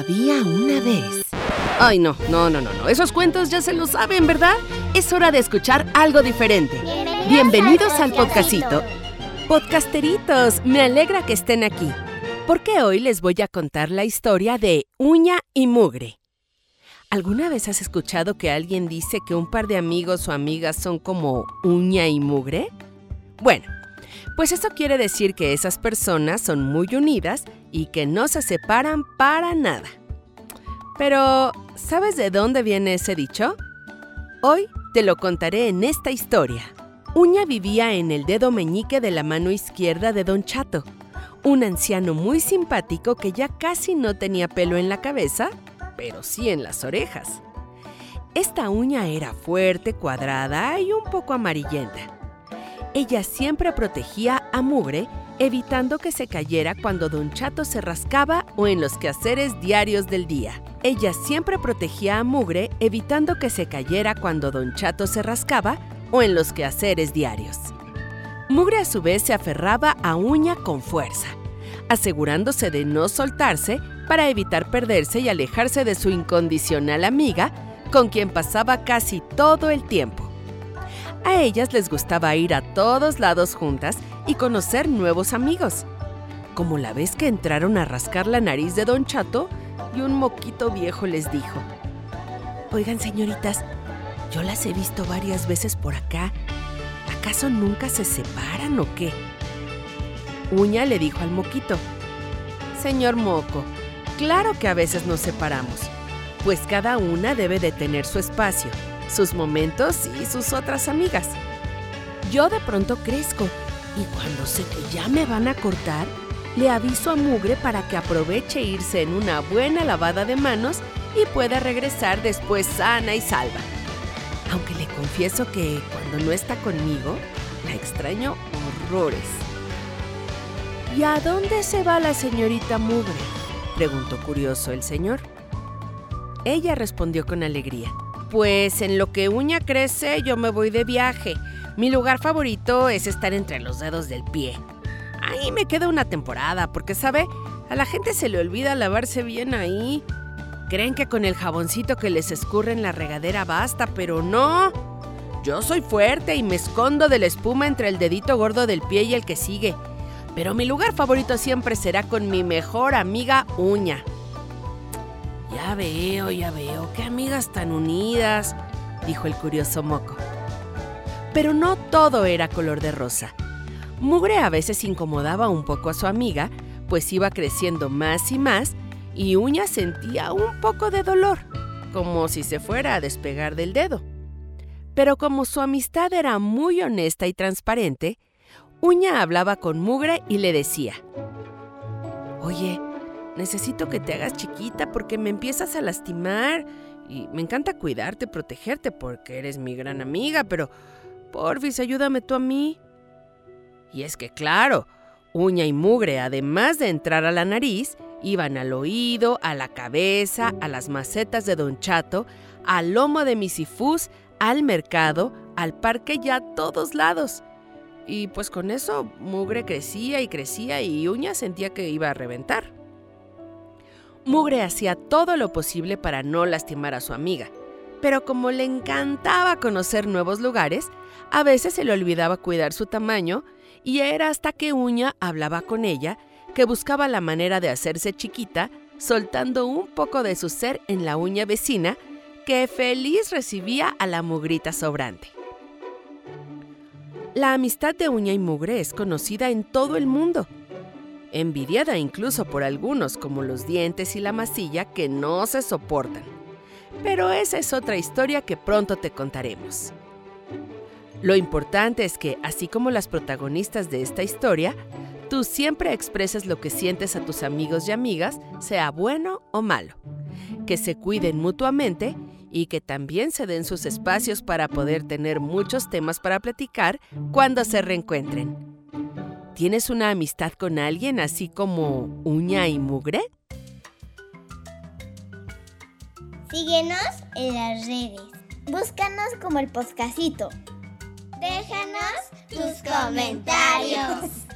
Había una vez. Ay, no, no, no, no, no. Esos cuentos ya se los saben, ¿verdad? Es hora de escuchar algo diferente. Bienvenidos, al podcastito. Podcasteritos, me alegra que estén aquí. Porque hoy les voy a contar la historia de Uña y Mugre. ¿Alguna vez has escuchado que alguien dice que un par de amigos o amigas son como uña y mugre? Bueno, pues eso quiere decir que esas personas son muy unidas y que no se separan para nada. Pero, ¿sabes de dónde viene ese dicho? Hoy te lo contaré en esta historia. Uña vivía en el dedo meñique de la mano izquierda de Don Chato, un anciano muy simpático que ya casi no tenía pelo en la cabeza, pero sí en las orejas. Esta uña era fuerte, cuadrada y un poco amarillenta. Ella siempre protegía a Mugre, evitando que se cayera cuando Don Chato se rascaba o en los quehaceres diarios del día. Ella siempre protegía a Mugre, evitando que se cayera cuando Don Chato se rascaba o en los quehaceres diarios. Mugre a su vez se aferraba a Uña con fuerza, asegurándose de no soltarse para evitar perderse y alejarse de su incondicional amiga, con quien pasaba casi todo el tiempo. A ellas les gustaba ir a todos lados juntas y conocer nuevos amigos. Como la vez que entraron a rascar la nariz de Don Chato y un moquito viejo les dijo, Oigan señoritas, yo las he visto varias veces por acá. ¿Acaso nunca se separan o qué? Uña le dijo al moquito, Señor Moco, claro que a veces nos separamos, pues cada una debe de tener su espacio sus momentos y sus otras amigas. Yo de pronto crezco y cuando sé que ya me van a cortar, le aviso a Mugre para que aproveche irse en una buena lavada de manos y pueda regresar después sana y salva. Aunque le confieso que cuando no está conmigo, la extraño horrores. ¿Y a dónde se va la señorita Mugre? preguntó curioso el señor. Ella respondió con alegría. Pues en lo que uña crece yo me voy de viaje. Mi lugar favorito es estar entre los dedos del pie. Ahí me quedo una temporada porque, ¿sabe? A la gente se le olvida lavarse bien ahí. Creen que con el jaboncito que les escurre en la regadera basta, pero no. Yo soy fuerte y me escondo de la espuma entre el dedito gordo del pie y el que sigue. Pero mi lugar favorito siempre será con mi mejor amiga Uña. Ya veo, ya veo, qué amigas tan unidas, dijo el curioso moco. Pero no todo era color de rosa. Mugre a veces incomodaba un poco a su amiga, pues iba creciendo más y más, y Uña sentía un poco de dolor, como si se fuera a despegar del dedo. Pero como su amistad era muy honesta y transparente, Uña hablaba con Mugre y le decía, Oye, necesito que te hagas chiquita porque me empiezas a lastimar. Y me encanta cuidarte, protegerte porque eres mi gran amiga, pero porfis, ayúdame tú a mí. Y es que claro, uña y mugre, además de entrar a la nariz, iban al oído, a la cabeza, a las macetas de Don Chato, al lomo de Misifus, al mercado, al parque y a todos lados. Y pues con eso mugre crecía y crecía y uña sentía que iba a reventar. Mugre hacía todo lo posible para no lastimar a su amiga, pero como le encantaba conocer nuevos lugares, a veces se le olvidaba cuidar su tamaño y era hasta que Uña hablaba con ella que buscaba la manera de hacerse chiquita, soltando un poco de su ser en la uña vecina, que feliz recibía a la mugrita sobrante. La amistad de Uña y Mugre es conocida en todo el mundo envidiada incluso por algunos como los dientes y la masilla que no se soportan. Pero esa es otra historia que pronto te contaremos. Lo importante es que, así como las protagonistas de esta historia, tú siempre expreses lo que sientes a tus amigos y amigas, sea bueno o malo, que se cuiden mutuamente y que también se den sus espacios para poder tener muchos temas para platicar cuando se reencuentren. ¿Tienes una amistad con alguien así como uña y mugre? Síguenos en las redes. Búscanos como el podcastito. Déjanos tus comentarios.